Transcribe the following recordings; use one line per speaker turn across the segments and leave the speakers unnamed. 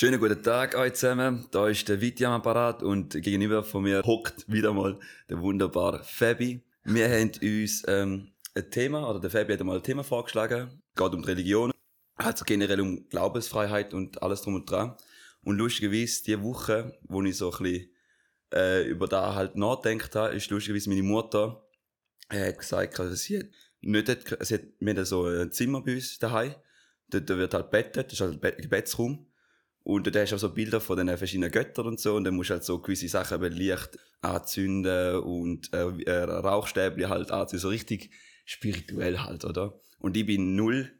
Schönen guten Tag euch zusammen. Da ist der Viti am Apparat und gegenüber von mir hockt wieder mal der wunderbare Fabi. Wir haben uns ähm, ein Thema, oder der Fabi hat einmal ein Thema vorgeschlagen. Es geht um die Religion, also generell um Glaubensfreiheit und alles drum und dran. Und lustigerweise, die Woche, wo ich so ein bisschen äh, über da halt nachgedacht habe, ist lustigerweise meine Mutter äh, hat gesagt, dass sie hat nicht hat, sie hat, wir haben so ein Zimmer bei uns daheim. Dort wird halt bettet, das ist halt ein Gebetsraum. Und da hast du auch so Bilder von den verschiedenen Göttern und so. Und dann musst du halt so gewisse Sachen eben Licht anzünden und äh, äh, Rauchstäbchen halt anzünden. So richtig spirituell halt, oder? Und ich bin null,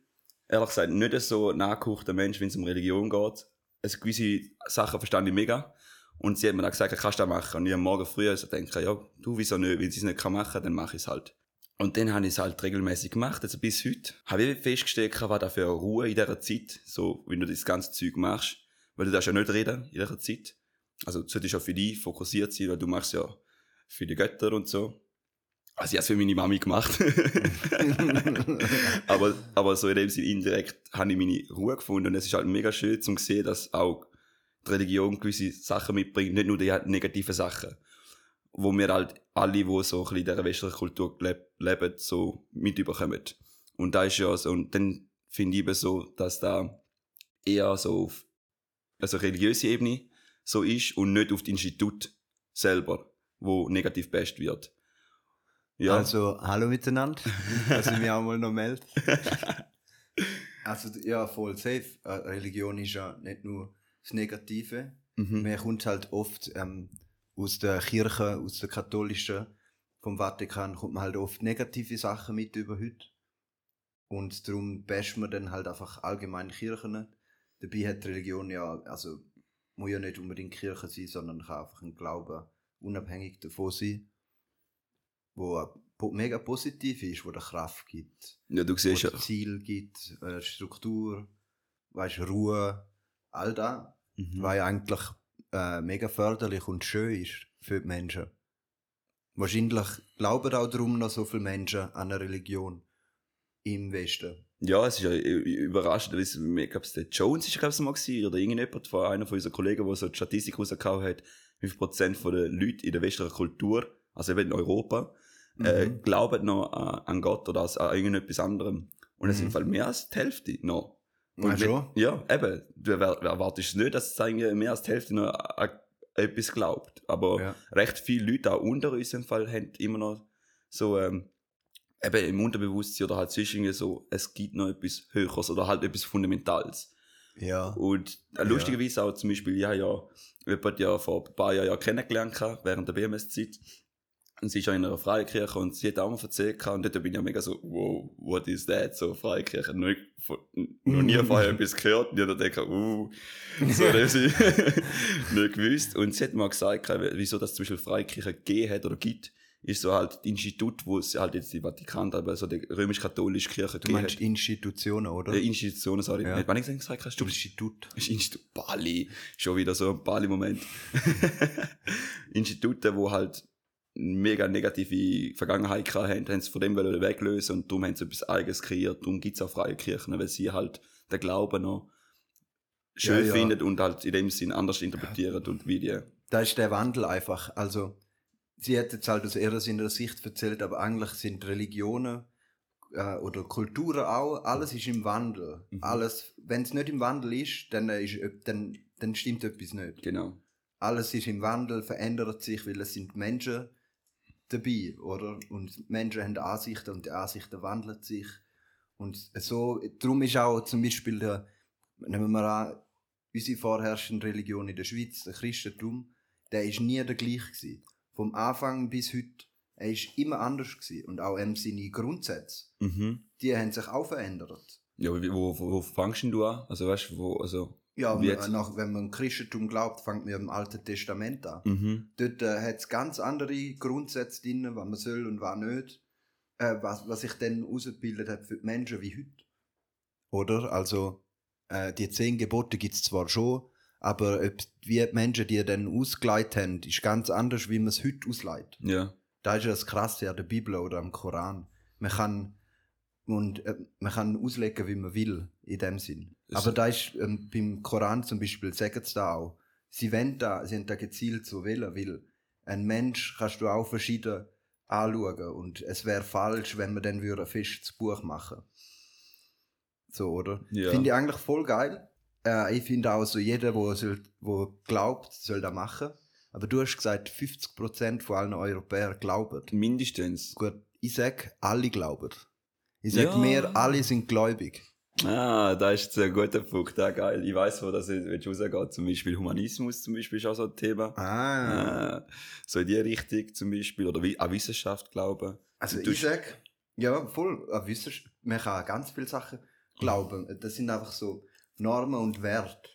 ehrlich gesagt, nicht so nachgekochter Mensch, wenn es um Religion geht. Also gewisse Sachen verstand ich mega. Und sie hat mir dann gesagt, kannst du das machen? Und ich am Morgen früh also denke, ja, du, wieso nicht? Wenn sie es nicht machen kann, dann mache ich es halt. Und dann habe ich es halt regelmäßig gemacht, also bis heute. Habe ich festgestellt, was da für eine Ruhe in dieser Zeit, so, wenn du das ganze Zeug machst. Weil du darfst ja nicht reden in dieser Zeit. Also, du solltest ja für dich fokussiert sein, weil du machst ja für die Götter und so. Also, ich habe es für meine Mami gemacht. aber, aber so in dem Sinne indirekt habe ich meine Ruhe gefunden. Und es ist halt mega schön zu sehen, dass auch die Religion gewisse Sachen mitbringt, nicht nur die negativen Sachen wo wir halt alle, die so ein bisschen in dieser westlichen Kultur leben, so mitbekommen. Und da ist ja so, und dann finde ich eben so, dass da eher so auf also religiöse Ebene so ist und nicht auf das Institut selber, wo negativ best wird.
Ja. Also, hallo miteinander, dass ich mich auch mal noch melde. also, ja, voll safe. Äh, Religion ist ja nicht nur das Negative. Mhm. Man kommt halt oft ähm, aus der Kirche, aus der katholischen, vom Vatikan, kommt man halt oft negative Sachen mit über heute. Und darum basht man dann halt einfach allgemein Kirchen. Dabei hat die Religion ja, also, muss ja nicht unbedingt Kirche sein, sondern kann einfach ein Glauben unabhängig davon sein, wo mega positiv ist, wo der Kraft gibt.
Ja, du siehst
ja. Ziel gibt, äh, Struktur, weißt, Ruhe, all das, mhm. was ja eigentlich äh, mega förderlich und schön ist für die Menschen. Wahrscheinlich glauben auch darum noch so viele Menschen an eine Religion im Westen.
Ja, es ist ja überraschend. Ich glaube, der Jones ist glaube ich mal gewesen, oder irgendjemand von einer von unseren Kollegen, der so die Statistik rausgehauen hat, wie viel Prozent von den Leuten in der westlichen Kultur, also eben in Europa, äh, mhm. äh, glauben noch an, an Gott oder an irgendetwas anderem. Und es mhm. sind mehr als die Hälfte noch.
Und schon?
Ja, eben. Du erwartest nicht, dass es mehr als die Hälfte noch an etwas glaubt. Aber ja. recht viele Leute, auch unter uns im Fall, haben immer noch so, ähm, eben im Unterbewusstsein oder halt zwischen so, es gibt noch etwas Höheres oder halt etwas Fundamentales.
Ja.
Und äh, lustigerweise auch zum Beispiel, ja, ja, jemand ja vor ein paar Jahren ja kennengelernt während der BMS-Zeit. Und sie ist ja in einer Freikirche und sie hat auch mal erzählt und dort bin ich ja mega so, wow, what is that? So Freikirche, noch, noch nie vorher etwas gehört. Und ich dann denke, uh, so das ich nicht gewusst. Und sie hat mal gesagt, wieso das zum Beispiel Freikirche gegeben hat oder gibt, ist so halt das Institut, wo es halt jetzt die Vatikan, aber so die römisch-katholische Kirche
Du meinst hat. Institutionen, oder?
Ja, Institutionen, sorry. Ja. Nicht, wann ich gesagt hast, du Institut. Institut, Bali. Schon wieder so ein Bali-Moment. Institute, wo halt mega negative Vergangenheit haben, haben sie von dem weglösen und darum haben sie etwas Eigenes kreiert. Darum gibt es auch freie Kirchen, weil sie halt den Glauben noch schön ja, ja. finden und halt in dem Sinn anders interpretieren und wie die.
Da ist der Wandel einfach. Also, sie hat jetzt halt aus ihrer Sicht erzählt, aber eigentlich sind Religionen äh, oder Kulturen auch, alles ist im Wandel. Mhm. Alles, wenn es nicht im Wandel ist, dann, ist, dann, dann stimmt etwas nicht.
Genau.
Alles ist im Wandel, verändert sich, weil es sind Menschen dabei, oder? Und Menschen haben Ansichten und die Ansichten wandeln sich. Und so, darum ist auch zum Beispiel der, nehmen wir an, unsere vorherrschende Religion in der Schweiz, der Christentum, der ist nie der gleiche gewesen. Vom Anfang bis heute, er ist immer anders gewesen. Und auch ähm, seine Grundsätze, mhm. die haben sich auch verändert.
Ja, wo, wo, wo fangst du an? Also weißt du, wo, also
ja, nach, wenn man Christentum glaubt, fängt man im Alten Testament an. Mhm. Dort äh, hat es ganz andere Grundsätze drin, was man soll und was nicht. Äh, was, was sich dann ausgebildet hat für die Menschen wie heute. Oder? Also, äh, die zehn Gebote gibt es zwar schon, aber ob, wie die Menschen die dann ausgeleitet haben, ist ganz anders, wie man es heute ausleitet.
Ja.
Da ist ja das Krasse an der Bibel oder am Koran. Man kann und äh, man kann auslegen, wie man will, in dem Sinn. Aber da ist ähm, beim Koran zum Beispiel, sagen sie da auch, sie wollen da, sie haben da gezielt so wählen, weil ein Mensch kannst du auch verschieden anschauen und es wäre falsch, wenn man dann würde fest das Buch machen. So, oder?
Ja.
Finde ich eigentlich voll geil. Äh, ich finde auch so, jeder, wo, soll, wo glaubt, soll das machen. Aber du hast gesagt, 50% von allen Europäern glauben.
Mindestens.
Gut, ich sag, alle glauben. Ich sag
Ja.
mir, alle sind gläubig.
Ah, da ist ein guter Punkt, ja, geil. Ich weiß, wo das rausgeht. Zum Beispiel Humanismus zum Beispiel ist auch so ein Thema.
Ah.
Äh, so in die Richtung zum Beispiel. Oder wie, an Wissenschaft glauben.
Also
Du-
ich sag, ja, voll, an Wissenschaft, man kann an ganz viele Sachen glauben. Das sind einfach so Normen und Werte.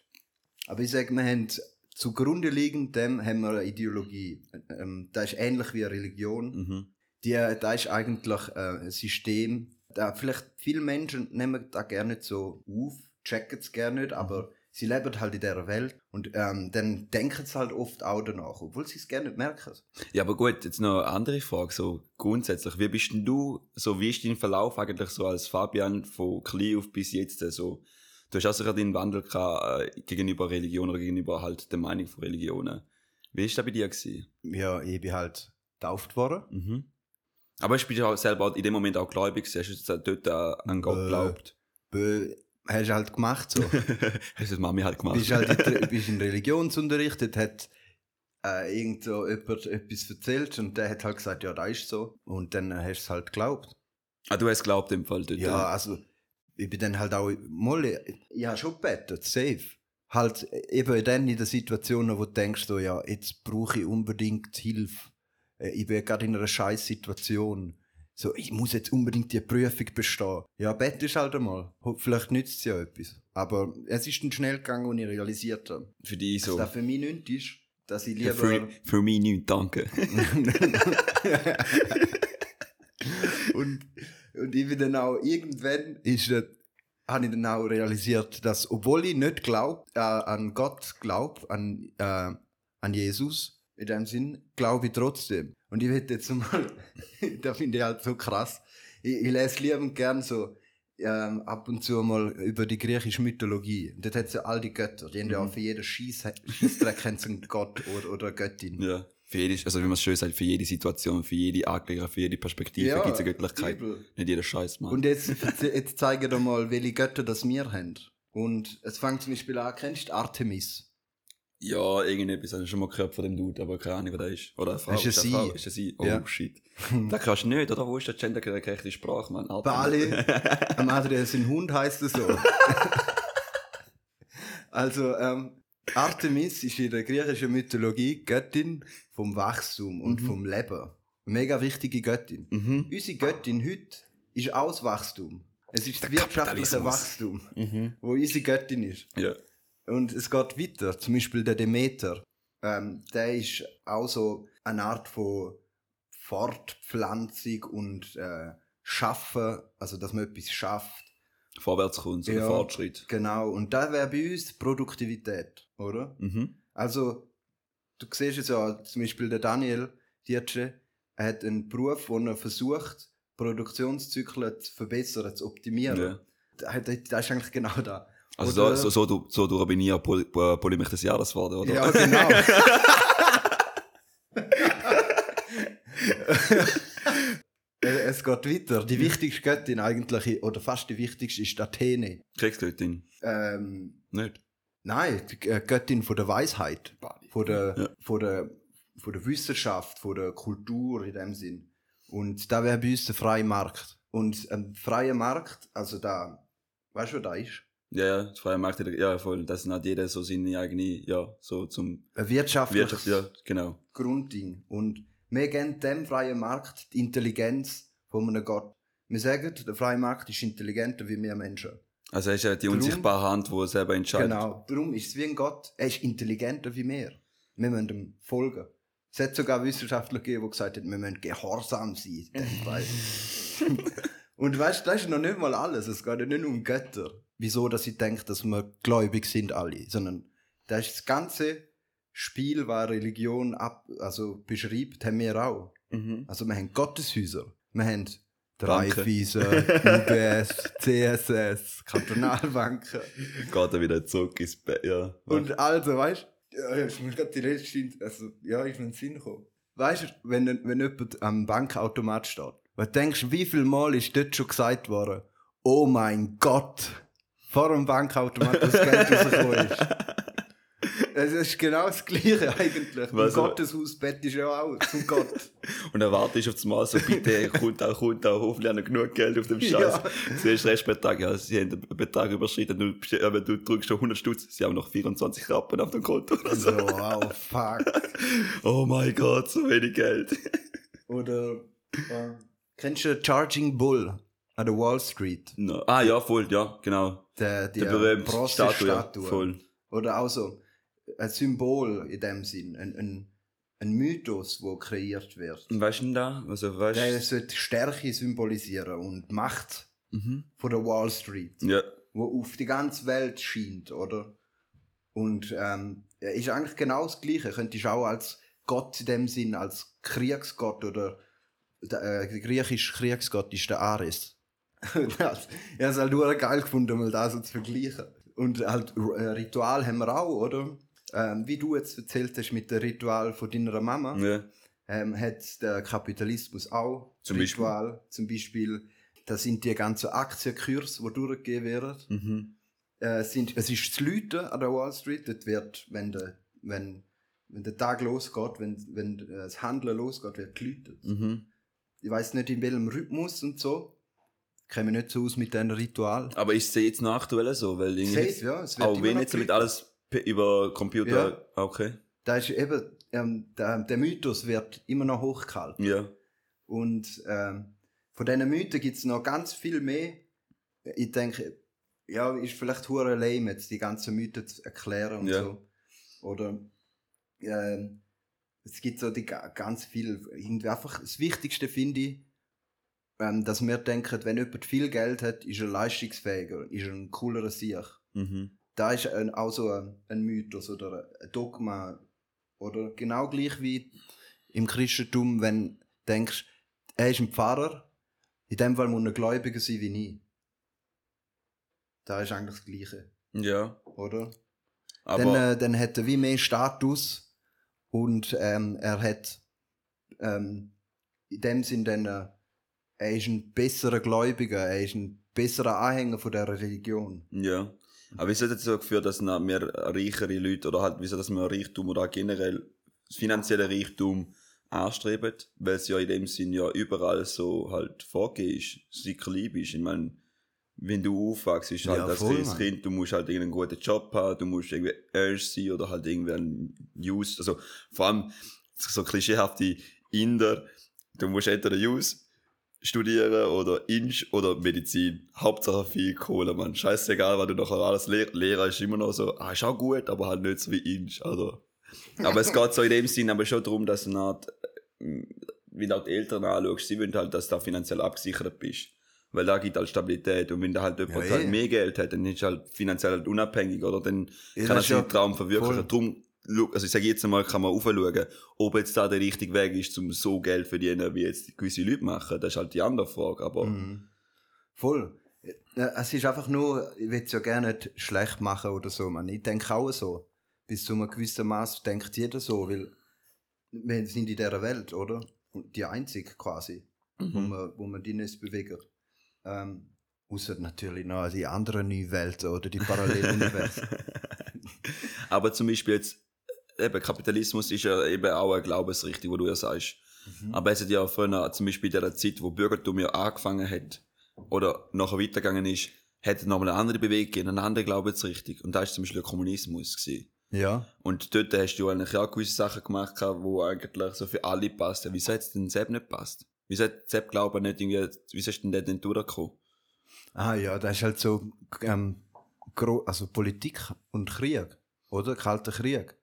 Aber ich sag, wir haben zugrunde liegend dem haben wir eine Ideologie. Ähm, das ist ähnlich wie eine Religion.
Mhm.
Die, da ist eigentlich äh, ein System. Da, vielleicht viele Menschen nehmen da gerne nicht so auf, checken es gerne nicht, aber sie leben halt in dieser Welt und ähm, dann denken sie halt oft auch danach, obwohl sie es gerne nicht merken.
Ja, aber gut, jetzt noch eine andere Frage, so grundsätzlich. Wie bist denn du, so wie ist dein Verlauf eigentlich so als Fabian von klein auf bis jetzt so? Du hast auch sicher den Wandel gehabt, äh, gegenüber Religion oder gegenüber halt der Meinung von Religionen. Wie ist das bei dir gewesen?
Ja, ich bin halt getauft worden.
Mhm. Aber ich bin ja auch selber in dem Moment auch gläubig, hast du dort äh, an Gott geglaubt?
Bö, hast du halt gemacht so.
hast du das Mami halt gemacht?
bist halt in, bist in Religionsunterricht, dort hat äh, irgend so jemand etwas erzählt und der hat halt gesagt, ja, da ist so. Und dann hast du es halt geglaubt.
ah, du hast geglaubt im Fall dort?
Ja, also ich bin dann halt auch, mal, ich habe schon gebetet, safe. Halt eben dann in der Situation, wo du denkst, so, ja, jetzt brauche ich unbedingt Hilfe. Äh, Ich bin gerade in einer scheiß Situation. So, ich muss jetzt unbedingt die Prüfung bestehen. Ja, Bett ist halt einmal. Vielleicht nützt es ja etwas. Aber es ist dann schnell gegangen, und ich realisiert habe.
Für dich
Dass
so.
das für mich nichts ist, dass ich lieber...
Für, für mich nicht, danke.
und, und ich bin dann auch, irgendwann ist das, habe ich dann auch realisiert, dass, obwohl ich nicht glaub, äh, an Gott glaube, an, äh, an Jesus, in dem Sinn, glaube ich trotzdem. Und ich will jetzt mal, da finde ich halt so krass, ich, ich lese liebend gern so, ähm, ab und zu mal über die griechische Mythologie. Und dort hat es ja all die Götter. Die haben ja
Mhm.
auch für jeden sie einen Gott oder, oder eine Göttin.
Ja. Für jede, also wie man es schön sagt, für jede Situation, für jede Angelegenheit, für jede Perspektive gibt es eine Göttlichkeit.
übel.
Nicht jeder Scheiß, Mann.
Und jetzt, jetzt zeigen wir mal, welche Götter das wir haben. Und es fängt zum Beispiel an, kennst du Artemis?
ja, irgendetwas habe ich schon mal gehört von dem Dude, aber keine Ahnung, wer der ist. Oder eine Frau.
Ist
eine
sie?
Frau? Ist sie? Oh,
Ja.
shit. da kannst du nicht, oder? Wo ist der gendergerechte Sprache, Mann? Alter.
Bali, am Adrian sein Hund heißt es so. also, ähm, Artemis ist in der griechischen Mythologie Göttin vom Wachstum und
Mhm.
vom Leben. Mega wichtige Göttin.
Mhm.
Unsere Göttin heute ist auch das Wachstum. Es ist das
Der
wirtschaftliche. Wachstum,
Mhm.
wo unsere Göttin ist.
Ja.
Und es geht weiter. Zum Beispiel der Demeter. Ähm, der ist auch so eine Art von Fortpflanzung und äh, Schaffen, also dass man etwas schafft.
Vorwärts kommt, so ein
Ja.
Fortschritt.
Genau. Und da wäre bei uns Produktivität, oder?
Mhm.
Also, du siehst es ja, zum Beispiel der Daniel Diertsche, er hat einen Beruf, wo er versucht, Produktionszyklen zu verbessern, zu optimieren.
Ja.
Da- da- Das ist eigentlich genau da.
Also
Oder-
so, so, so, du- so durch bin ich ja Poly- Polymich des Jahres geworden, oder?
Ja, genau. Es geht weiter. Die wichtigste Göttin eigentlich, oder fast die wichtigste, ist Athene.
Kriegsgöttin.
Ähm,
Nicht?
nein, die äh, Göttin von der Weisheit, von der,
Ja.
von der, von der Wissenschaft, von der Kultur in dem Sinn. Und da wäre bei uns der freie Markt. Und ein freier Markt, also da, weißt du, was da ist?
Ja, ja, das freie Markt, ja, voll. Das hat jeder so seine eigene, ja, so zum
Ein wirtschaftliches
Wirtschaft, ja, genau.
Grundding. Und wir geben dem freien Markt die Intelligenz von einem Gott. Wir sagen, der freie Markt ist intelligenter wie wir Menschen.
Also er ist ja die
Drum-
unsichtbare Hand, die selber entscheidet.
Genau. Darum ist es wie ein Gott. Er ist intelligenter wie wir. Wir müssen ihm folgen. Es hat sogar Wissenschaftler gegeben, die gesagt haben, wir müssen gehorsam sein. Und weißt du, das ist noch nicht mal alles. Es geht ja nicht um Götter. Wieso, dass ich denke, dass wir gläubig sind alle. Sondern das ist das ganze Spiel, was Religion ab, also beschreibt, haben wir auch.
Mhm.
Also wir haben Gotteshäuser. Wir haben Raiffeisen, UBS, CSS, Kantonalbanken.
Geht er wieder zurück ins Bett, ja.
Und also, weißt du, ja, ich muss gerade die letzte, also, ja, ich bin in den Sinn gekommen. Weißt du, wenn, wenn jemand am Bankautomat steht, was denkst du, wie viel Mal ist dort schon gesagt worden, oh mein Gott, vor dem Bankautomat das Geld rausgekommen ist. Es ist genau das Gleiche eigentlich.
Was,
Im Gotteshausbett ist ja auch zum Gott.
Und dann wartest du auf das Mal so, bitte, kommt auch, kommt auch, hoffentlich haben genug Geld auf dem Scheiß.
Ja.
Siehst du, Restbetrag, ja, sie haben den Betrag überschritten, du, äh, du drückst schon 100 Stutz, sie haben noch 24 Rappen auf dem Konto oder so.
so, wow, fuck.
Oh mein Gott, so wenig Geld.
Oder, äh, kennst du Charging Bull an der Wall Street?
No. Ah, ja, voll, ja, genau.
Der, die
Der berühmte. Statue, ja, voll.
Oder auch so ein Symbol in dem Sinn, ein, ein, ein Mythos, wo kreiert wird.
Und weißt du denn da? Also, weißt
Der sollte Stärke symbolisieren und Macht
Mhm.
von der Wall Street,
Ja.
wo auf die ganze Welt scheint, oder? Und ähm, er ist eigentlich genau das Gleiche. Könntest auch als Gott in dem Sinn, als Kriegsgott oder der, äh, der griechische Kriegsgott ist der Ares. ich habe es halt nur geil gefunden, mal das so zu vergleichen. Und halt äh, Ritual haben wir auch, oder? Ähm, wie du jetzt erzählt hast mit dem Ritual von deiner Mama,
ja.
ähm, hat der Kapitalismus auch
Zum Beispiel?
Ritual. Zum Beispiel, das sind die ganzen Aktienkurse, die durchgegeben werden.
Mhm.
Äh, sind, es ist das Läuten an der Wall Street. Dort wird, wenn der, wenn, wenn der Tag losgeht, wenn, wenn das Handeln losgeht, wird geläutet.
Mhm.
Ich weiß nicht in welchem Rhythmus und so. Ich kenne mich nicht so aus mit diesem Ritual.
Aber ist es jetzt noch aktuell so? Weil irgendwie,
Safe, ja. Es wird
auch wenn jetzt mit
geläutet.
alles über Computer,
Ja.
okay.
Da ist eben, ähm, der, der Mythos wird immer noch hochgehalten.
Ja.
Und ähm, von diesen Mythen gibt es noch ganz viel mehr. Ich denke, ja, ist vielleicht hure lame, jetzt die ganzen Mythen zu erklären und
Ja.
so. Oder ähm, es gibt so die ga- ganz viel. Irgendwie einfach das Wichtigste finde ich, ähm, dass wir denken, wenn jemand viel Geld hat, ist er leistungsfähiger, ist er ein coolerer Sieg.
Mhm.
Da ist ein, auch so ein, Mythos oder ein Dogma. Oder genau gleich wie im Christentum, wenn du denkst, er ist ein Pfarrer, in dem Fall muss er gläubiger sein wie ich. Da ist eigentlich das Gleiche,
Ja.
oder?
Aber,
dann, äh, dann hat er wie mehr Status und ähm, er hat ähm, in dem Sinn dann, äh, er ist ein besserer Gläubiger, er ist ein besserer Anhänger von der Religion.
ja. Aber wieso hat das so geführt, dass mehr reichere Leute oder halt, wieso, dass man Reichtum oder generell das finanzielle Reichtum anstreben? Weil es ja in dem Sinn ja überall so halt vorgegeben ist, sicher lieb ist. Ich meine, wenn du aufwachst, ist halt
Ja, voll,
kleines
Mann.
Kind, du musst halt irgendeinen guten Job haben, du musst irgendwie ernst sein oder halt irgendwie ein News, also vor allem so klischeehafte Inder, du musst entweder News studieren oder Inch oder Medizin. Hauptsache viel Kohle, man. Scheißegal, was du nachher alles lehr Lehrer ist immer noch so, ah, ist auch gut, aber halt nicht so wie Inch, also. Aber es geht so in dem Sinn aber schon darum, dass du halt, äh, wie du auch die Eltern anschaust, sie wollen halt, dass du da finanziell abgesichert bist. Weil da gibt halt Stabilität. Und wenn da halt jemand
Ja,
halt
eh.
mehr Geld hat, dann ist halt finanziell halt unabhängig, oder? Dann
Ja,
kann er seinen Traum verwirklichen.
voll.
Schau- also ich sage jetzt einmal, kann man aufschauen, ob jetzt da der richtige Weg ist, um so Geld zu verdienen, wie jetzt gewisse Leute machen. Das ist halt die andere Frage. Aber
Mhm. Voll. Es ist einfach nur, ich will es ja gerne nicht schlecht machen oder so, man. Ich denke auch so. Bis zu einem gewissen Maß denkt jeder so, weil wir sind in dieser Welt, oder? Und die einzige quasi, wo,
Mhm.
man, wo man die nicht bewegen. Ähm, Außer natürlich noch die anderen neuen Welten oder die Paralleluniversen.
Aber zum Beispiel jetzt, eben Kapitalismus ist ja eben auch eine Glaubensrichtung, wo du ja sagst.
Mhm.
Aber es hat ja früher, zum Beispiel in der Zeit, wo Bürgertum ja angefangen hat, oder nachher weitergegangen ist, hat nochmal eine andere Bewegung eine andere Glaubensrichtung. Und da war zum Beispiel der Kommunismus. Gewesen.
ja.
Und dort hast du eigentlich auch gewisse Sachen gemacht, die eigentlich so für alle passen. Wieso hat es denn Sepp nicht passt? Wieso hat Sepp Glauben nicht irgendwie, wieso ist denn der denn durchgekommen?
Ah ja, das ist halt so ähm, also Politik und Krieg, oder? Kalter Krieg.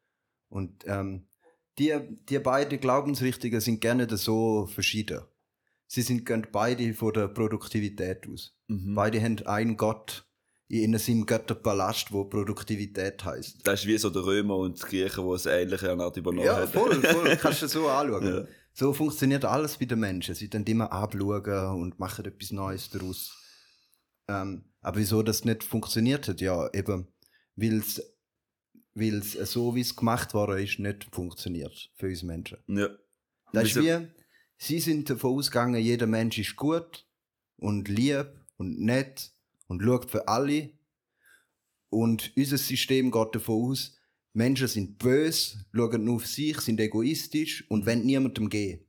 Und ähm, die, die beiden Glaubensrichtungen sind gerne so verschieden. Sie sind gehen beide von der Produktivität aus.
Mhm.
Beide haben einen Gott in seinem Götterpalast, wo Produktivität heißt.
Das ist wie so der Römer und die Griechen, die es ähnliche Art übernommen
Ja, voll, voll. Kannst du so anschauen.
Ja.
So funktioniert alles bei den Menschen. Sie dann immer abschauen und machen etwas Neues daraus. Ähm, aber wieso das nicht funktioniert hat? Ja, eben, weil es so, wie es gemacht worden ist, nicht funktioniert für uns Menschen.
Ja.
Das ist wie, sie sind davon ausgegangen, jeder Mensch ist gut und lieb und nett und schaut für alle. Und unser System geht davon aus, Menschen sind böse, schauen nur auf sich, sind egoistisch und wollen niemandem gehen.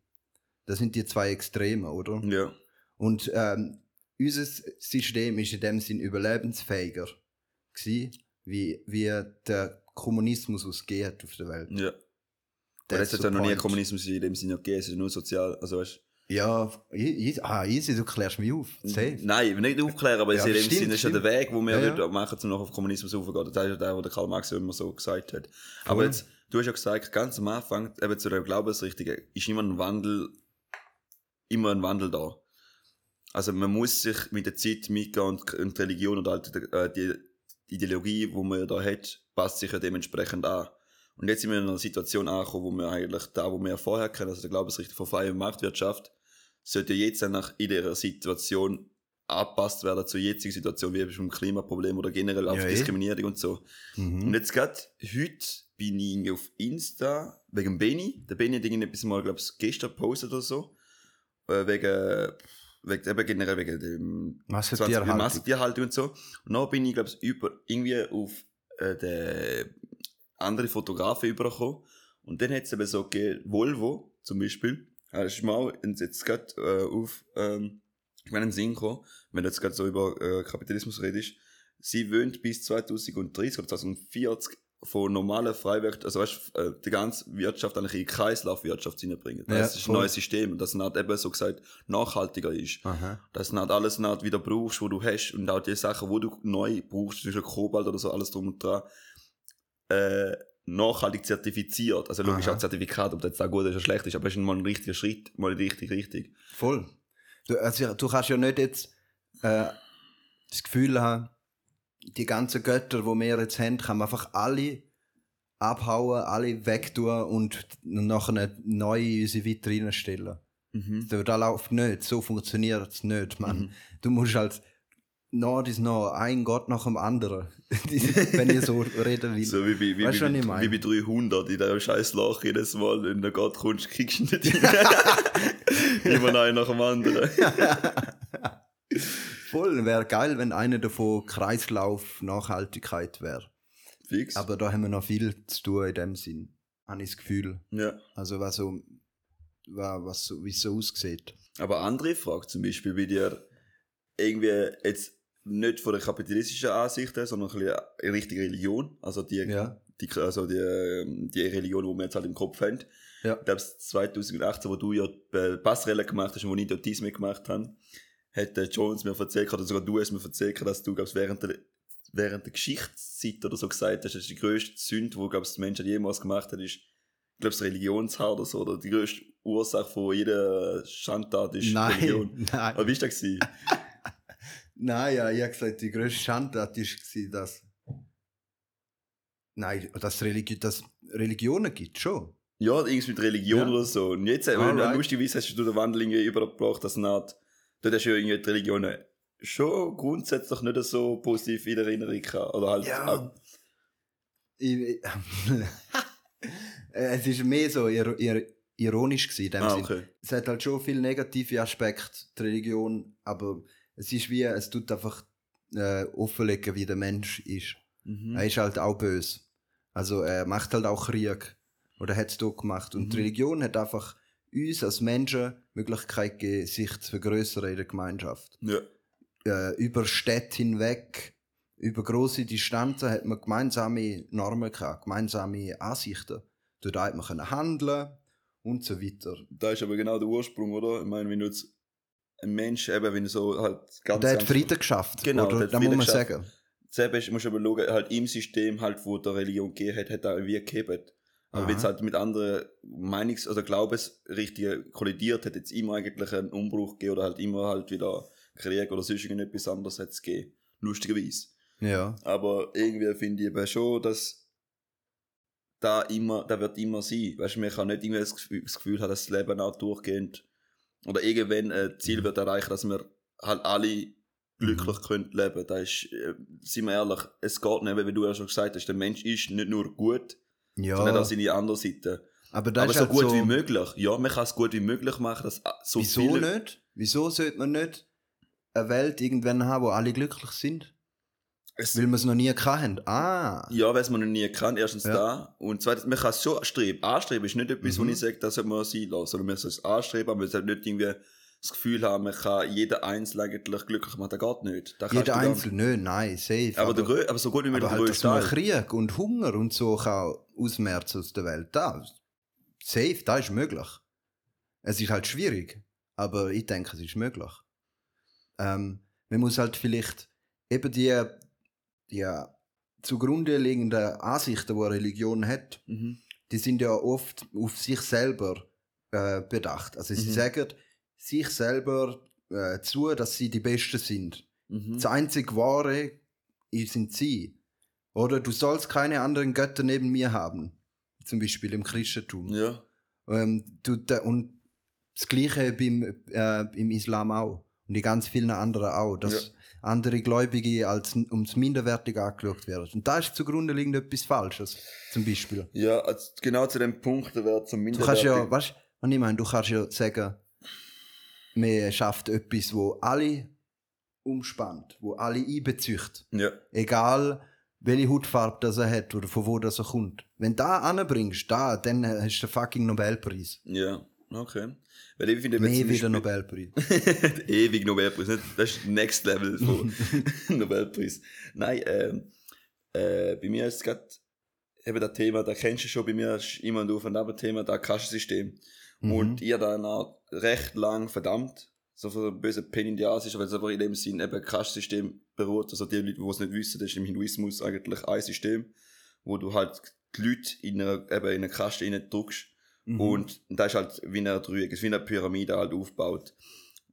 Das sind die zwei Extreme, oder?
Ja.
Und ähm, unser System ist in dem Sinn überlebensfähiger gewesen, wie, wie der Kommunismus ausgegeben hat auf der Welt.
Ja. Aber es hat ja noch nie. Kommunismus in dem Sinne gegeben, es ist nur sozial, also weißt
Ja, i- ah, easy, du klärst mich auf. Safe.
Nein, nicht aufklären, aber
Ja,
in dem
stimmt,
Sinne ist ja der. Weg, wo wir
Ja, ja.
machen, um noch auf Kommunismus aufzugehen. Das ist ja der, was der Karl Marx immer so gesagt hat. Aber jetzt, du hast ja gesagt, ganz am Anfang, eben zu der Glaubensrichtung, ist immer ein Wandel, immer ein Wandel da. Also man muss sich mit der Zeit mitgehen und, und die Religion und halt die, äh, die Ideologie, die man da hat, passt sich ja dementsprechend an. Und jetzt sind wir in einer Situation angekommen, wo wir eigentlich da, wo wir vorher kennen, also der Glaubensrichtung von freier Marktwirtschaft, sollte jetzt nach in dieser Situation angepasst werden zur jetzigen Situation, wie beim Klimaproblem oder generell auf
Ja, eh.
Diskriminierung und so. Und
Mhm.
jetzt gerade heute bin ich auf Insta wegen Benny. Der Benny hat irgendetwas mal, glaube ich, gestern gepostet oder so. Äh, wegen, wegen, eben generell wegen dem
Massentierhaltung.
Massentierhaltung und so. Und dann bin ich, glaube ich, über, irgendwie auf äh, den andere Fotografen übergekommen. Und dann hat es eben so gegeben, Volvo zum Beispiel, hast du mal jetzt gerade äh, auf, ähm, ich meine, in den Sinn gekommen, wenn du jetzt gerade so über äh, Kapitalismus redest, sie wollen bis 2030 oder 2040 von normalen Freiwirtschaft, also weißt, äh, die ganze Wirtschaft eigentlich in die Kreislaufwirtschaft hineinbringen.
Ja,
Das ist ein neues System, das nicht eben so gesagt nachhaltiger ist
Aha.
dass du nicht alles nicht wieder brauchst, wo du hast und auch die Sachen, wo du neu brauchst, zwischen Kobalt oder so, alles drum und dran, äh, nachhaltig zertifiziert. Also logisch
Aha.
auch Zertifikat, ob das auch gut ist oder schlecht ist, aber es ist mal ein richtiger Schritt, mal richtig, richtig.
Voll. Du, also, du kannst ja nicht jetzt äh, das Gefühl haben, die ganzen Götter, die wir jetzt haben, kann man einfach alle abhauen, alle wegtun und nachher neu in unsere Vitrine stellen.
Mhm.
Das läuft nicht, so funktioniert es nicht, Mann.
Mhm.
Du musst halt nach dies nach, ein Gott nach dem anderen, wenn ich so reden will.
So wie bei, wie,
Weißt du, was
wie,
ich
wie,
meine?
wie bei 300, in diesem scheiß Loch jedes Mal, wenn du Gott kommst, kriegst du nicht. Immer einen nach dem anderen.
Voll, wäre geil, wenn eine davon Kreislauf Nachhaltigkeit wäre.
Fix.
Aber da haben wir noch viel zu tun in dem Sinn, habe ich das Gefühl.
ja.
Also was so, wa- was so, wie es so aussieht.
Aber andere Frage zum Beispiel bei dir, irgendwie jetzt nicht von der kapitalistischen Ansicht her, sondern ein bisschen in Richtung Religion, also die,
Ja.
die, also die, die Religion, die wir jetzt halt im Kopf haben.
Ja.
Ich glaube, 2018, wo du ja die Passrelle gemacht hast und wo ich dort dies mitgemacht habe, hat der Jones mir erzählt, oder sogar du hast mir erzählt, dass du, glaubst, während der, während der Geschichtszeit oder so gesagt hast, das ist die grösste Sünde, die, glaubst, der Mensch jemals gemacht hat, ist, das Religionshaar oder so, oder die grösste Ursache von jeder Schandtat ist Religion.
Nein, nein.
Aber wie war das?
Nein, ja, ich habe gesagt, die grösste Schandtat war, dass. Nein, dass, Religi dass Religionen gibt, schon.
Ja, irgendwas mit Religion
Ja.
oder so. Und jetzt, wenn du
Alright.
lustigerweise hast du den Wandel irgendwie übergebracht, dass nicht, dort hast du ja irgendwie die Religionen schon grundsätzlich nicht so positiv in Erinnerung gehabt. Oder halt,
Ja.
auch-
Ich, es war mehr so ir ir ironisch gewesen, in dem
ah, okay.
Es hat halt schon viele negative Aspekte, die Religion, aber es ist wie, es tut einfach äh, offenlegen, wie der Mensch ist.
Mhm.
Er ist halt auch böse. Also er macht halt auch Krieg. Oder hat es dort gemacht. Und
Mhm.
die Religion hat einfach uns als Menschen die Möglichkeit gegeben, sich zu vergrößern in der Gemeinschaft.
Ja.
Äh, über Städte hinweg, über große Distanzen hat man gemeinsame Normen gehabt, gemeinsame Ansichten. Dort hat man können handeln und so weiter.
Da ist aber genau der Ursprung, oder? Ich meine, wenn du jetzt ein Mensch eben, wenn du so halt ganz...
Der hat Frieden geschafft.
Genau,
oder?
der hat
Da muss man
geschafft.
sagen.
Selber ist- musst du aber schauen, halt im System, halt, wo der Religion gegeben hat, hat er wie gegeben. Aber wenn es halt mit anderen Meinungs- oder Glaubensrichtungen kollidiert, hat jetzt immer eigentlich einen Umbruch gegeben oder halt immer halt wieder Krieg oder sonst irgendetwas anderes hat es gegeben. Lustigerweise.
Ja.
Aber irgendwie finde ich eben schon, dass da immer, da wird immer sein. Weißt du, man kann nicht irgendwie das Gefühl, das Gefühl haben, dass das Leben auch durchgehend oder irgendwann ein Ziel
Mhm.
wird erreichen, dass wir halt alle glücklich
Mhm.
können leben. Da ist, äh, sind wir ehrlich, es geht nicht, wie du ja schon gesagt hast, der Mensch ist nicht nur gut,
Ja.
sondern auch seine andere Seite.
aber das
Aber
ist
so
halt
gut
so,
wie möglich. Ja, man kann es gut wie möglich machen, dass äh, so
Wieso
viele...
nicht? Wieso sollte man nicht eine Welt irgendwann haben, wo alle glücklich sind?
Es,
Weil wir es noch nie haben. Ah.
ja, weil es man noch nie kann, erstens
Ja.
da. Und zweitens, man kann es schon streben. Anstreben ist nicht etwas,
Mhm.
wo ich sage, das sollte man sein lassen. Sondern man soll es anstreben, aber man sollte nicht irgendwie das Gefühl haben, man kann jeden Einzelnen eigentlich glücklich machen. Das geht nicht. Da kannst
Jeder Einzelne, nein, safe.
Aber, der, Grö- aber so gut wie möglich
aber
der
halt, dass man. Krieg und Hunger und so kann ausmerzen aus der Welt. Da, safe, da ist möglich. Es ist halt schwierig, aber ich denke, es ist möglich. Ähm, man muss halt vielleicht eben die, die zugrunde liegenden Ansichten, die eine Religion hat,
Mhm.
die sind ja oft auf sich selber äh, bedacht. Also sie
Mhm.
sagen sich selber äh, zu, dass sie die Besten sind.
Mhm.
Das einzig Wahre sind sie. Oder du sollst keine anderen Götter neben mir haben. Zum Beispiel im Christentum.
Ja.
Ähm, du, da, und das Gleiche beim, äh, im Islam auch. Und in ganz vielen anderen auch. Dass andere Gläubige als ums minderwertig angeschaut werden. Und da ist zugrunde liegend etwas Falsches. Zum Beispiel.
Ja, also genau zu dem Punkt, der wird zum
Du kannst ja,
Minderwertig.
weißt du, was ich meine? Du kannst ja sagen, man schafft etwas, wo alle umspannt, wo alle einbezücht.
Ja.
Egal, welche Hautfarbe das er hat oder von wo das er kommt. Wenn du da anbringst, da, dann hast du den fucking Nobelpreis.
Ja. Okay. Weil ich finde,
Mehr wie der Nobelpreis.
Ewig Nobelpreis. nicht? Das ist Next Level von Nobelpreis. Nein, ähm, äh, bei mir ist es gerade eben das Thema, da kennst du schon, bei mir ist immer ein Auf- und Ab-Thema, das Kassensystem.
Mhm.
Und ich habe dann auch recht lang verdammt, so für ein böse Pain in the Ass ist, weil es einfach in dem Sinn eben Kassensystem beruht. Also die Leute, die es nicht wissen, das ist im Hinduismus eigentlich ein System, wo du halt die Leute in eine, eben in eine Kaste drückst
Mhm.
und da ist halt wie eine Dreieck, ist wie eine Pyramide halt aufgebaut.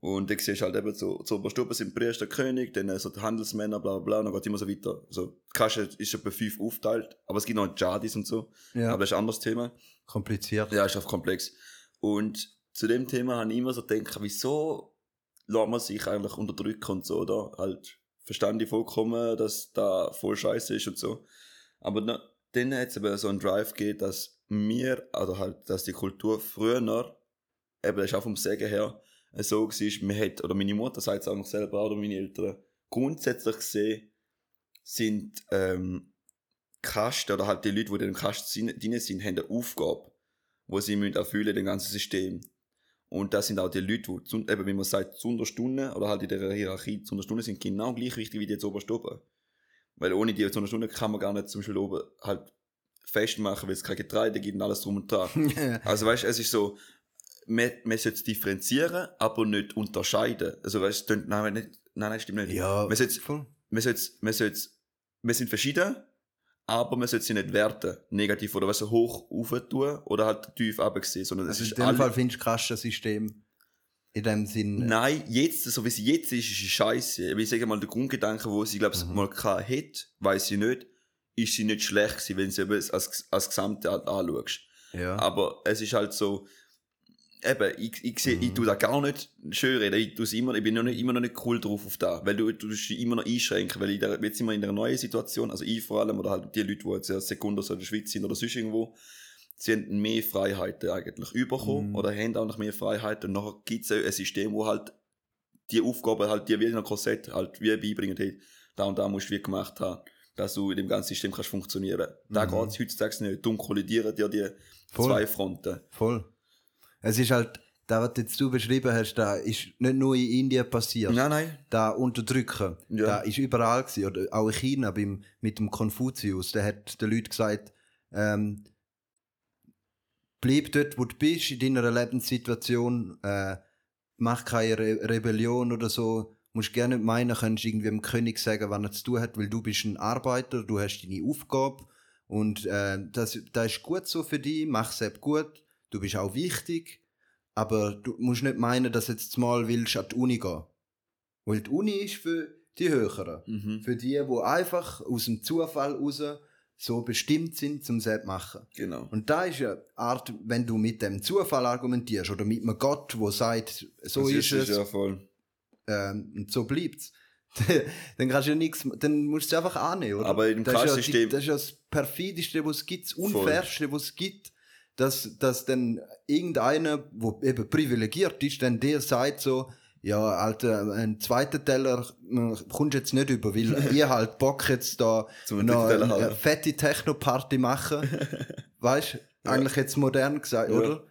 Und dann siehst du halt eben so, so oberst sind Priester, König, dann so die Handelsmänner, bla bla bla, und dann geht immer so weiter. Also, die Kaste ist etwa fünf aufteilt, aber es gibt noch Jadis und so,
ja,
aber das ist ein anderes Thema.
kompliziert.
Ja, ist auch komplex. Und zu dem Thema habe ich immer so gedacht, wieso lässt man sich eigentlich unterdrücken und so, oder? Halt, verstand ich vollkommen, dass da voll scheiße ist und so. Aber na, dann hat es eben so einen Drive gegeben, dass wir, also halt, dass die Kultur früher, eben, das ist auch vom Sagen her, äh, so war, man hat, oder meine Mutter sagt es auch noch selber, oder meine Eltern, grundsätzlich gesehen, sind, ähm, Kasten, oder halt die Leute, die in den Kasten drin sind, haben eine Aufgabe wo sie müssen erfüllen, den ganzen System. Und das sind auch die Leute, die, zu- eben, wie man sagt, zu Unterstunden oder halt in der Hierarchie zu Unterstunden sind genau gleich wichtig wie die jetzt oberst oben. Weil ohne die zu Unterstunden kann man gar nicht zum Beispiel oben halt festmachen, weil es kein Getreide gibt und alles drum und dran. Also weißt du, es ist so, man, man sollte es differenzieren, aber nicht unterscheiden. Also weißt du, nein, nein, nein, stimmt nicht.
ja,
Man sollte, man sollte, man sollte, wir sind verschieden, aber man sollte sie nicht werten, negativ oder was hoch rauf tun oder halt tief runtergesehen, sondern
Also
es
in
ist
dem
alle,
Fall findest du Kastensystem in dem Sinn.
Nein, jetzt, so wie sie jetzt ist, ist sie scheiße. Ich sage mal, der Grundgedanke, wo sie, glaube ich,
Mhm.
mal hat, weiß ich nicht, ist sie nicht schlecht gewesen, wenn sie eben als, als Gesamte halt anschaust.
Ja.
Aber es ist halt so, eben, ich, ich, seh, ich
Mhm.
tu da gar nicht schön reden, ich, tu's immer, ich bin noch nicht, immer noch nicht cool drauf auf da, weil du, du dich immer noch einschränken, weil ich da, jetzt sind wir in einer neuen Situation, also ich vor allem, oder halt die Leute, die jetzt erst Sekunden so in der Schweiz sind oder sonst irgendwo, sie haben mehr Freiheiten eigentlich bekommen
Mhm.
oder haben auch noch mehr Freiheiten und nachher gibt es ein System, wo halt die Aufgabe halt dir wie in einem Korsett halt wie beibringen, hey, da und da musst du wie gemacht haben, dass du in dem ganzen System kannst funktionieren. Da
Mhm.
geht's heutzutage nicht, dumm kollidieren dir die
Voll.
zwei Fronten.
Voll. Es ist halt, das, was jetzt du beschrieben hast, da ist nicht nur in Indien passiert.
Nein, nein.
Da Unterdrücken,
Ja.
da ist überall gewesen. Oder auch in China beim, mit dem Konfuzius, der hat den Leuten gesagt, ähm, bleib dort, wo du bist, in deiner Lebenssituation, äh, mach keine Re Rebellion oder so. Musst gerne nicht meinen, kannst irgendwie dem König sagen, was er zu tun hat, weil du bist ein Arbeiter, du hast deine Aufgabe und äh, das, das ist gut so für dich, mach es gut, du bist auch wichtig, aber du musst nicht meinen, dass du jetzt mal willst an die Uni gehen. Weil die Uni ist für die höheren. Mhm. Für die, die einfach aus dem Zufall raus so bestimmt sind, zum selbst machen.
Genau.
Und da ist eine Art, wenn du mit dem Zufall argumentierst oder mit einem Gott, wo sagt, so das ist, ist es.
Ja voll.
Ähm, und so bleibt's. dann kannst du ja nichts, dann musst du es einfach annehmen, oder?
Aber im das
ist ja, das ist ja das perfideste, was es gibt, das unfairste, was es gibt, dass, dass dann irgendeiner, der eben privilegiert ist, dann der sagt so, ja, Alter, ein zweiter Teller kommst jetzt nicht über, weil ich halt Bock jetzt da noch eine, eine fette Techno-Party machen. weißt du, eigentlich jetzt modern gesagt, ja. oder?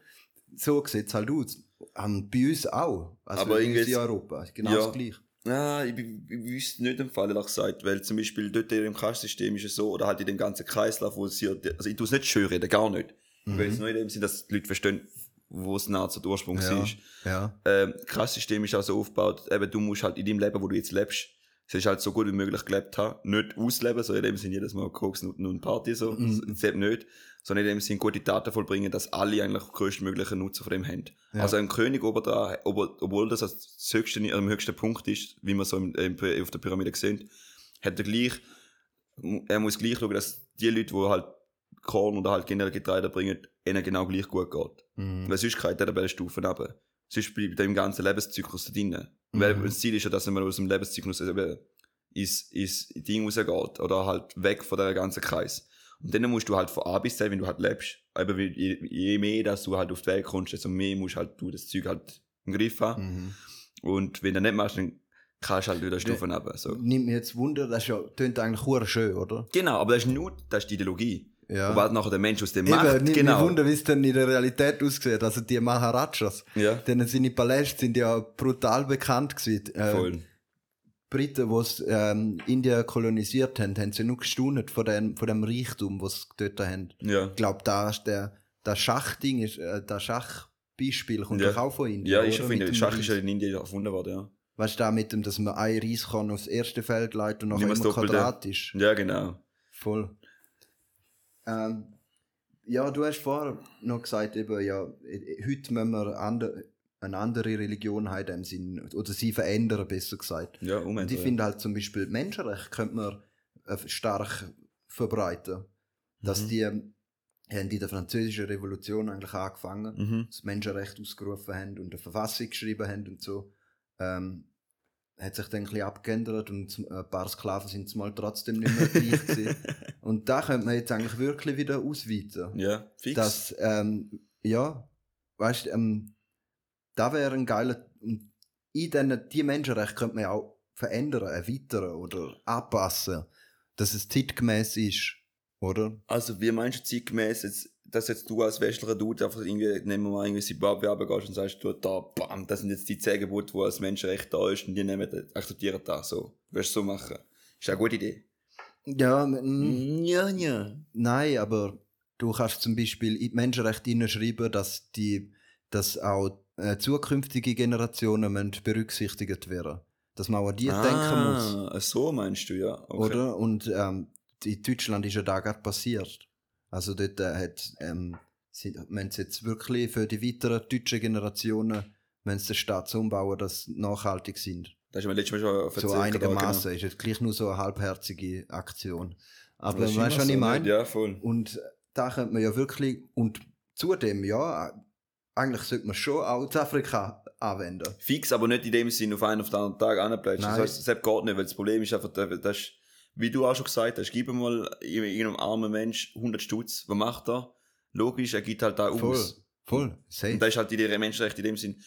So sieht es halt aus. Und bei uns auch. Also
Aber
in Europa. Genau ja. das Gleiche.
Ja, ich, ich, wüsste nicht im Fall, ehrlich gesagt, weil zum Beispiel dort im Kassensystem ist es so, oder halt in dem ganzen Kreislauf, wo sie, also ich tue es nicht schön reden, gar nicht. Mhm. Weil es nur in dem Sinn, dass die Leute verstehen, wo es nah zu Ursprung
ja,
ist.
Ja.
Ähm, das System ist also aufgebaut, eben, du musst halt in deinem Leben, wo du jetzt lebst, es ist halt so gut wie möglich gelebt haben, nicht ausleben, so in dem Sinn jedes Mal Koks und, und Party, so, mhm. das nicht, sondern in dem Sinn gute Taten vollbringen, dass alle eigentlich größtmöglichen Nutzen von dem haben. Ja. Also ein König obendran, obwohl das das höchste, am höchsten Punkt ist, wie man so im, auf der Pyramide sieht, hat er gleich, er muss gleich schauen, dass die Leute, die halt Korn oder halt generell Getreide bringen, ihnen genau gleich gut geht. Mhm. Weil sonst geht der Stufen runter. Sonst bleibt im ganzen Lebenszyklus da drin. Mhm. Weil das Ziel ist ja, dass man aus dem Lebenszyklus eben ins, ins Ding rausgeht. Oder halt weg von der ganzen Kreis. Und dann musst du halt von A bis Z, wenn du halt lebst, aber je, je mehr, dass du halt auf die Welt kommst, desto mehr musst halt du das Zeug halt im Griff haben. Mhm. Und wenn du nicht machst, dann kannst du halt wieder Stufen runter. So.
Nimmt mir jetzt Wunder, das ist ja, klingt eigentlich schön, oder?
Genau, aber das ist nur, das ist die Ideologie.
Ja.
Und was nachher der Mensch aus dem
Eben,
macht.
Nicht genau. Wunder, wie es dann in der Realität aussieht. Also die Maharajas.
Ja.
Denn seine Paläste sind ja brutal bekannt gewesen.
Äh, Voll.
Briten, die ähm, Indien kolonisiert haben, haben sie nur gestaunet von dem, von dem Reichtum, was sie dort haben.
Ja.
Ich glaube, da ist der, das Schachding, ist, äh, das Schachbeispiel kommt
ja.
auch von Indien.
Ja, ist Indien. Schach ist ja in Indien erfunden worden, ja.
Weißt du, da mit dem, dass man ein Reiskorn aufs erste Feld leitet und nachher immer quadratisch.
Ja, genau.
Voll. Ähm, ja, du hast vorher noch gesagt, eben, ja, heute müssen wir andere, eine andere Religion haben dem Sinn, oder sie verändern, besser gesagt.
Ja,
Und ich finde halt zum Beispiel Menschenrecht könnte man äh, stark verbreiten. Dass mhm. die haben in der französischen Revolution eigentlich angefangen, mhm. das Menschenrecht ausgerufen haben und eine Verfassung geschrieben haben und so. Ähm, hat sich dann ein bisschen abgeändert und ein paar Sklaven sind mal trotzdem nicht mehr gleich gewesen. Und da könnte man jetzt eigentlich wirklich wieder ausweiten.
Ja, fix.
Dass, ähm, ja, weißt du, ähm, da wäre ein geiler, in diesen, die Menschenrechte könnte man ja auch verändern, erweitern oder anpassen, dass es zeitgemäß ist, oder?
Also, wie meinst du zeitgemäß jetzt, dass jetzt du als westlicher Dude einfach irgendwie, nehmen wir mal irgendwie Zimbabwe runtergehst und sagst, du, da, bam, das sind jetzt die zehn Gebote, wo als Menschenrecht da ist und die nehmen, akzeptieren das so. Wirst du so machen? Ist eine gute Idee.
Ja,
mm, ja, ja.
Nein, aber du kannst zum Beispiel in die Menschenrechte hineinschreiben, dass die, dass auch äh, zukünftige Generationen berücksichtigt werden. Dass man auch an die ah, denken
muss. so meinst du, ja.
Okay. Oder? Und ähm, in Deutschland ist ja da gerade passiert. Also dort äh, hat, ähm, sind, wenn es jetzt wirklich für die weiteren deutschen Generationen, wenn sie den Staat so umbauen, dass nachhaltig sind.
Das ist mir letztes Mal schon
erzählt. So einigermaßen. Genau. Ist jetzt gleich nur so eine halbherzige Aktion. Aber weißt du, was
so
ich meine?
Ja, voll.
Und da könnte man ja wirklich, und zudem, ja, eigentlich sollte man schon auch zu Afrika anwenden.
Fix, aber nicht in dem Sinne auf einen auf den anderen Tag anbleiben. Das heißt, das geht nicht, weil das Problem ist einfach, das ist, wie du auch schon gesagt hast, gib mal irgendeinem armen Mensch 100 Stutz, was macht er? Logisch, er gibt halt da
voll, aus. Voll,
safe. Und da ist halt die Menschenrechte in dem Sinn,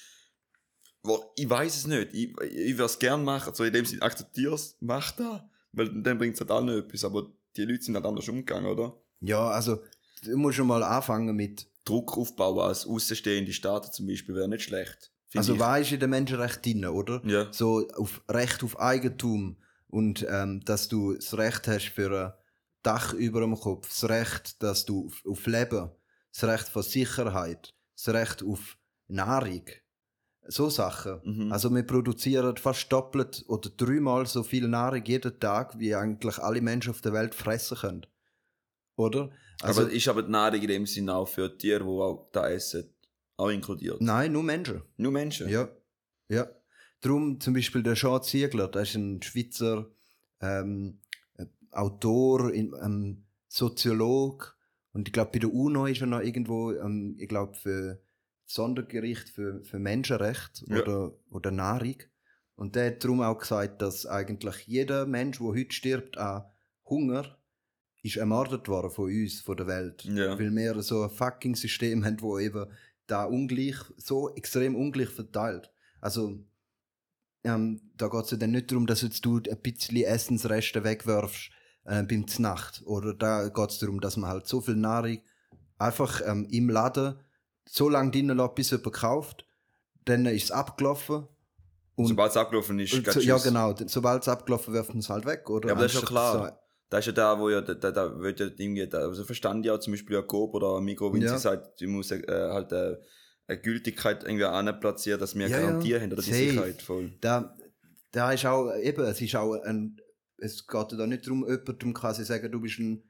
wo, ich weiß es nicht, ich, ich würde es gerne machen, so in dem Sinn, akzeptier's, mach da, weil dann bringt es halt allen etwas, aber die Leute sind halt anders umgegangen, oder?
Ja, also, du musst schon mal anfangen mit
Druck aufbauen als außenstehende Staaten zum Beispiel, wäre nicht schlecht.
Also, was ist in den Menschenrechten drin, oder?
Ja.
So, auf Recht auf Eigentum, und ähm, dass du das Recht hast für ein Dach über dem Kopf, das Recht, dass du auf, Leben, das Recht von Sicherheit, das Recht auf Nahrung, so Sachen. Mhm. Also wir produzieren fast doppelt oder dreimal so viel Nahrung jeden Tag, wie eigentlich alle Menschen auf der Welt fressen können. Oder?
Also, aber ist aber die Nahrung in dem Sinne auch für Tiere, die auch da essen, auch inkludiert?
Nein, nur Menschen.
Nur Menschen?
Ja. Ja. Drum zum Beispiel der Jean Ziegler, das ist ein Schweizer ähm, Autor, ähm, Soziolog und ich glaube bei der UNO ist er noch irgendwo, ähm, ich glaube für Sondergericht für, für Menschenrecht ja. oder, oder Nahrung. Und der hat darum auch gesagt, dass eigentlich jeder Mensch, der heute stirbt an Hunger, ist ermordet worden von uns, von der Welt. Ja. Weil wir so ein fucking System haben, wo eben da ungleich, so extrem ungleich verteilt. Also, ähm, da geht es ja dann nicht darum, dass jetzt du ein bisschen Essensreste wegwirfst äh, beim Znacht. Oder da geht es darum, dass man halt so viel Nahrung einfach ähm, im Laden so lange drinnen lässt, bis jemand kauft. Dann ist es abgelaufen.
Sobald es abgelaufen ist,
so, Ja, genau. Sobald es abgelaufen wirft man es halt weg. Oder
ja, aber das ist ja klar. So, das ist ja da, wo ja, da, da, da wird ja irgendwie, also verstand ja zum Beispiel ja Coop oder Mikro, wenn ja. sie sagt, du musst äh, halt äh, eine Gültigkeit irgendwie anplatzieren, dass wir ja, Garantie ja. haben oder die. Sicherheit voll.
Da, da ist auch, eben, es ist auch ein, es geht da nicht darum, jemandem quasi sagen, du bist ein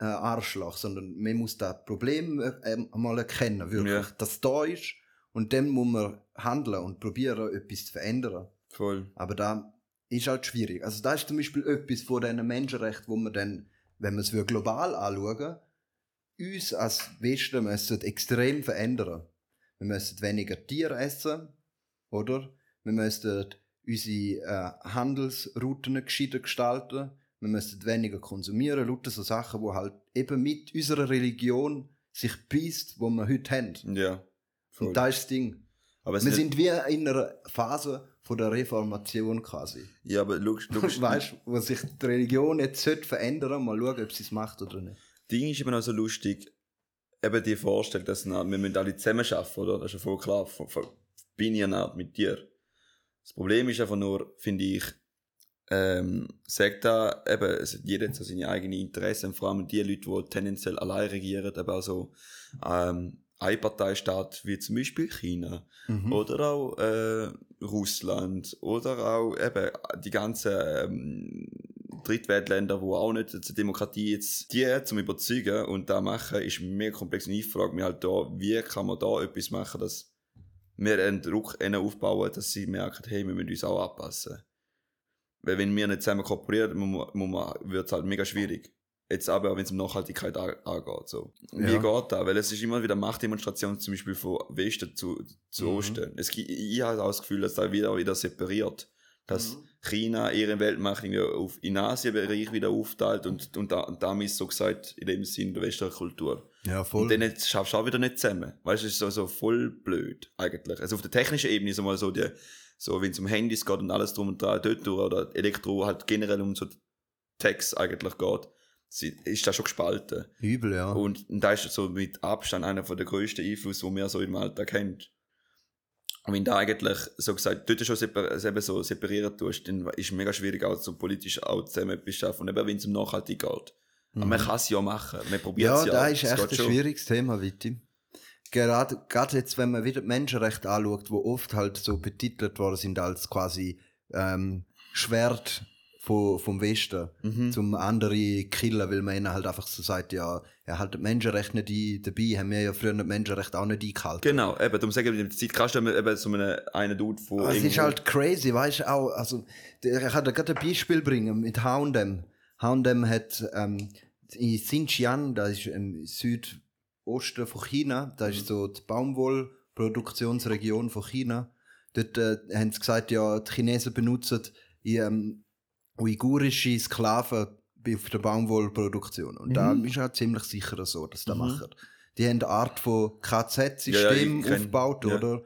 äh, Arschloch, sondern man muss das Problem äh, mal erkennen, wirklich, ja. dass da ist und dann muss man handeln und probieren, etwas zu verändern.
Voll.
Aber da ist halt schwierig. Also da ist zum Beispiel etwas von diesen Menschenrechten, wo man dann, wenn man es global anschauen, uns als Westen müssen extrem verändern. Wir müssen weniger Tiere essen, oder? Wir müssen unsere äh, Handelsrouten gescheiter gestalten. Wir müssen weniger konsumieren, lauter so Sachen, wo halt eben mit unserer Religion sich beißt, wo wir heute haben.
Ja.
Voll. Und da ist das Ding. Wir sind wie in einer Phase von der Reformation quasi.
Ja, aber logisch, logisch.
weißt wo sich die Religion jetzt sollte verändern, mal schauen, ob sie es macht oder nicht.
Ding ist eben auch so lustig, eben die Vorstellung, dass wir müssen alle zusammen arbeiten, oder? Das ist ja voll klar, von, von, bin ich ja mit dir. Das Problem ist einfach nur, finde ich, ähm, sagt da eben, also jeder hat so seine eigenen Interessen, vor allem die Leute, die tendenziell allein regieren, aber auch so, ähm, Einparteistaat wie zum Beispiel China mhm. oder auch äh, Russland oder auch eben die ganzen ähm, Drittweltländer, wo auch nicht zur Demokratie jetzt die zum überzeugen und da machen, ist mehr komplex. Und ich frage mich halt da, wie kann man da etwas machen, dass wir einen Druck aufbauen, dass sie merken, hey, wir müssen uns auch anpassen. Weil wenn wir nicht zusammen kooperieren, wird es halt mega schwierig. Jetzt aber, wenn es um Nachhaltigkeit angeht. So. Wie ja. geht das? Weil es ist immer wieder Machtdemonstration, zum Beispiel von Westen zu, zu mhm. Osten. Es, ich habe auch das Gefühl, dass da wieder, wieder separiert. Dass mhm. China ihre Weltmacht auf, in Asienbereich wieder aufteilt und, und, da, und damit so gesagt, in dem Sinn der westlichen Kultur.
Ja, voll.
Und dann schaffst du auch wieder nicht zusammen. Weißt du, es ist so, so voll blöd, eigentlich. Also auf der technischen Ebene ist mal so die, so, wenn es um Handys geht und alles drum und dran, dort durch, oder Elektro, halt generell um so Text eigentlich geht ist da schon gespalten.
Übel, ja.
Und, und da ist so mit Abstand einer der grössten Einflüsse, die man so im Alltag kennt. Und wenn da eigentlich, so gesagt, dort schon separ eben so separieren tust, dann ist es mega schwierig, auch so politisch auch zusammen etwas zu schaffen. Und eben, wenn es um nachhaltig geht. Mhm. Aber man mhm. kann es ja machen. Man probiert es
ja. Ja, da ist echt ein schon. schwieriges Thema, Witti. Gerade, gerade jetzt, wenn man wieder die Menschenrechte anschaut, wo oft halt so betitelt worden sind als quasi ähm, Schwert vom, vom Westen mhm. zum andere killen, weil man ihnen halt einfach so sagt, ja, er die Menschenrechte nicht ein, dabei haben wir ja früher die Menschenrechte auch nicht eingehalten.
Genau, eben, darum sage ich, mit der Zeit kannst du eben so einen, einen Dude von
Es ist halt crazy, weißt du, auch, also, ich kann dir gerade ein Beispiel bringen mit H&M. H&M hat, ähm, in Xinjiang, das ist im Südosten von China, das ist mhm. so die Baumwollproduktionsregion von China, dort äh, haben sie gesagt, ja, die Chinesen benutzen ähm, uigurische Sklaven auf der Baumwollproduktion. Und mhm. da ist halt ziemlich sicher so, dass das mhm. machen. Die haben eine Art von KZ-System ja, ja, aufgebaut, ja. oder?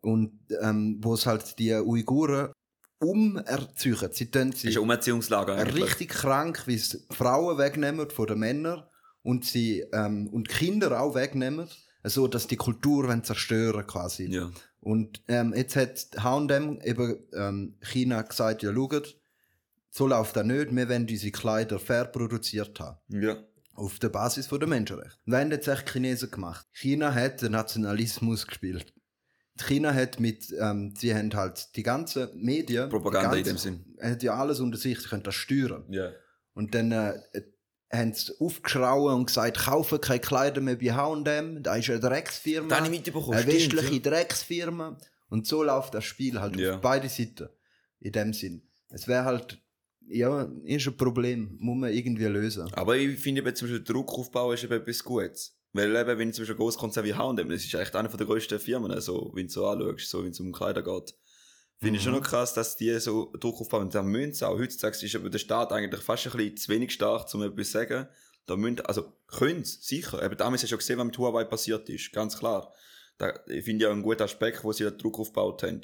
Und ähm, wo es halt die Uiguren umerziehen. Sie tun sie
ist ein Umerziehungslager
richtig krank, wie sie Frauen wegnehmen von den Männern und sie ähm, und Kinder auch wegnehmen, so dass die Kultur zerstören quasi.
Ja.
Und ähm, jetzt hat H&M eben ähm, China gesagt, ja schaut, so läuft das nicht. Wir wollen unsere Kleider fair produziert haben.
Ja.
Auf der Basis der Menschenrechte. Haben jetzt echt Chinesen gemacht? China hat den Nationalismus gespielt. China hat mit, ähm, sie haben halt die ganzen Medien.
Propaganda
ganze,
in dem Sinn.
Hat ja alles unter sich, sie können das steuern.
Ja.
Und dann, äh, haben sie aufgeschrauen und gesagt, kaufen keine Kleider mehr bei H&M, da ist eine Drecksfirma.
Da habe ich mitbekommen.
Eine westliche Drecksfirma. Und Und so läuft das Spiel halt
Ja.
auf beide Seiten. In dem Sinn. Es wäre halt, ja, ist ein Problem, muss man irgendwie lösen.
Aber ich finde eben zum Beispiel Druck aufbauen ist eben etwas Gutes. Weil eben, wenn du zum Beispiel ein Großkonzern wie H&M, das ist echt eine der grössten Firmen, also, wenn du so anschaust, so, wenn es um Kleider geht. Finde ich schon
Mhm.
noch krass, dass die so Druck aufbauen. Und da müssen sie auch. Heutzutage ist aber der Staat eigentlich fast ein bisschen zu wenig stark, um etwas zu sagen. Da müssen, also, können sie, sicher. Eben damals hast du ja gesehen, was mit Huawei passiert ist. Ganz klar. Da, ich finde ja einen guten Aspekt, wo sie den Druck aufgebaut haben.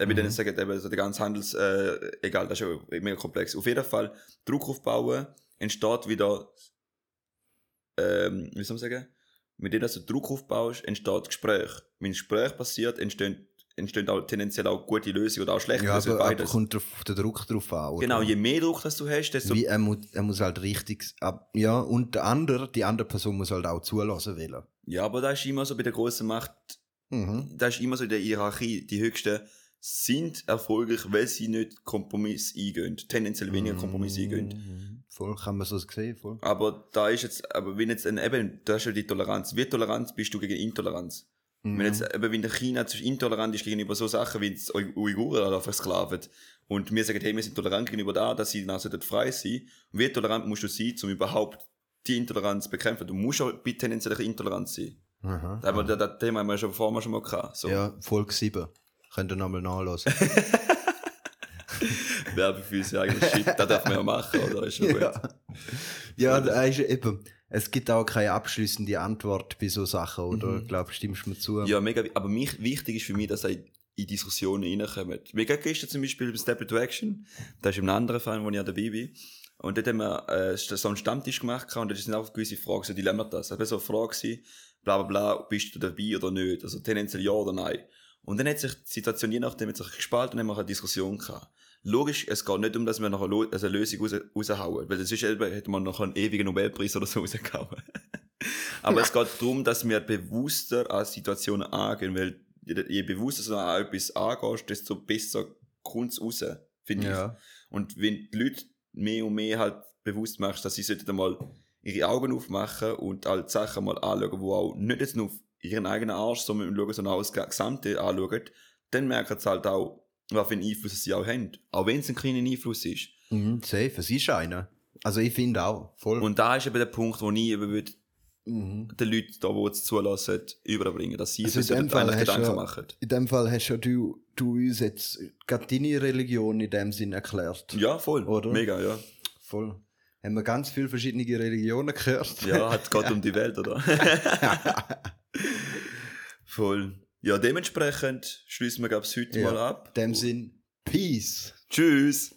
Eben,
Mhm.
mhm. sagen, eben, so der ganze Handels, äh, egal, das ist ja mega komplex. Auf jeden Fall, Druck aufbauen, entsteht wieder, ähm, wie soll man sagen? Mit dem, dass du Druck aufbaust, entsteht Gespräch. Wenn Gespräch passiert, entstehen, entstehen auch tendenziell auch gute Lösungen oder auch schlechte
Ja,
Lösungen,
aber, aber kommt auf den Druck drauf an. Oder?
Genau, je mehr Druck das du hast, desto
Wie, er, muss, er muss halt richtig, ab, ja, und der andere, die andere Person muss halt auch zulassen wollen.
Ja, aber da ist immer so bei der großen Macht,
Mhm.
da ist immer so in der Hierarchie, die Höchsten sind erfolgreich, weil sie nicht Kompromiss eingehen, tendenziell weniger Kompromiss eingehen.
Mhm. Voll, kann man so sehen, voll.
Aber da ist jetzt, aber wenn jetzt, ein, eben, da ist ja die Toleranz. Wie tolerant bist du gegen Intoleranz?
Mhm.
Wenn jetzt, eben, wenn der China intolerant ist gegenüber so Sachen wie Ui- Uiguren oder versklaven und wir sagen, hey, wir sind tolerant gegenüber da, dass sie dann sollten frei sein. Und wie tolerant musst du sein, um überhaupt die Intoleranz zu bekämpfen? Du musst auch tendenziell intolerant sein.
Aha.
Da das, das Thema haben wir schon vorher schon mal gehabt. So.
Ja, Folge 7. Könnt ihr nochmal nachlesen.
Werbung für uns eigentlich Shit, das darf man ja machen, oder? Ist schon gut.
ja, ja da ist eben, es gibt auch keine abschließende Antwort bei so Sachen, oder?
Mhm.
Glaube, stimmst du mir zu?
Ja, mega. Aber mich, wichtig ist für mich, dass er in Diskussionen reinkommen. Wie gerade gestern zum Beispiel beim Step into Action, da ist einem anderen Fall, wo ich ja dabei bin. Und dort haben wir äh, so einen Stammtisch gemacht und da sind auch gewisse Fragen, so Dilemmata. Es war so eine Frage bla bla bla, bist du dabei oder nicht? Also tendenziell ja oder nein. Und dann hat sich die Situation je nachdem hat sich gespalten und dann haben wir eine Diskussion gehabt. Logisch, es geht nicht um, dass wir noch eine, Lo also eine Lösung raus raushauen, weil sonst hätte man noch einen ewigen Nobelpreis oder so rausgehauen. Aber es geht darum, dass wir bewusster an Situationen angehen, weil je bewusster du an etwas angehst, desto besser kommt es raus, finde ich.
Ja.
Und wenn die Leute mehr und mehr halt bewusst machst, dass sie sollten einmal ihre Augen aufmachen und all die Sachen mal anschauen, die auch nicht jetzt nur ihren eigenen Arsch sondern schauen, sondern auch das Gesamte anschauen, dann merken sie halt auch, was für einen Einfluss sie auch haben. Auch wenn es ein kleiner Einfluss ist.
Mhm, safe, es ist einer. Also ich finde auch, voll.
Und da ist eben der Punkt, wo ich eben würde,
mhm.
den Leuten, da, die es zulassen, überbringen, dass sie
Also
sich
dem
Gedanken
ja-
machen.
In dem Fall hast ja du, du uns jetzt gerade deine Religion in dem Sinn erklärt.
Ja, voll.
Oder?
Mega, ja.
Voll. Haben wir ganz viele verschiedene Religionen gehört.
Ja, hat Gott um die Welt, oder? voll. Ja, dementsprechend schließen wir, glaube ich, heute
Ja.
mal ab.
In dem Sinn, Peace.
Tschüss.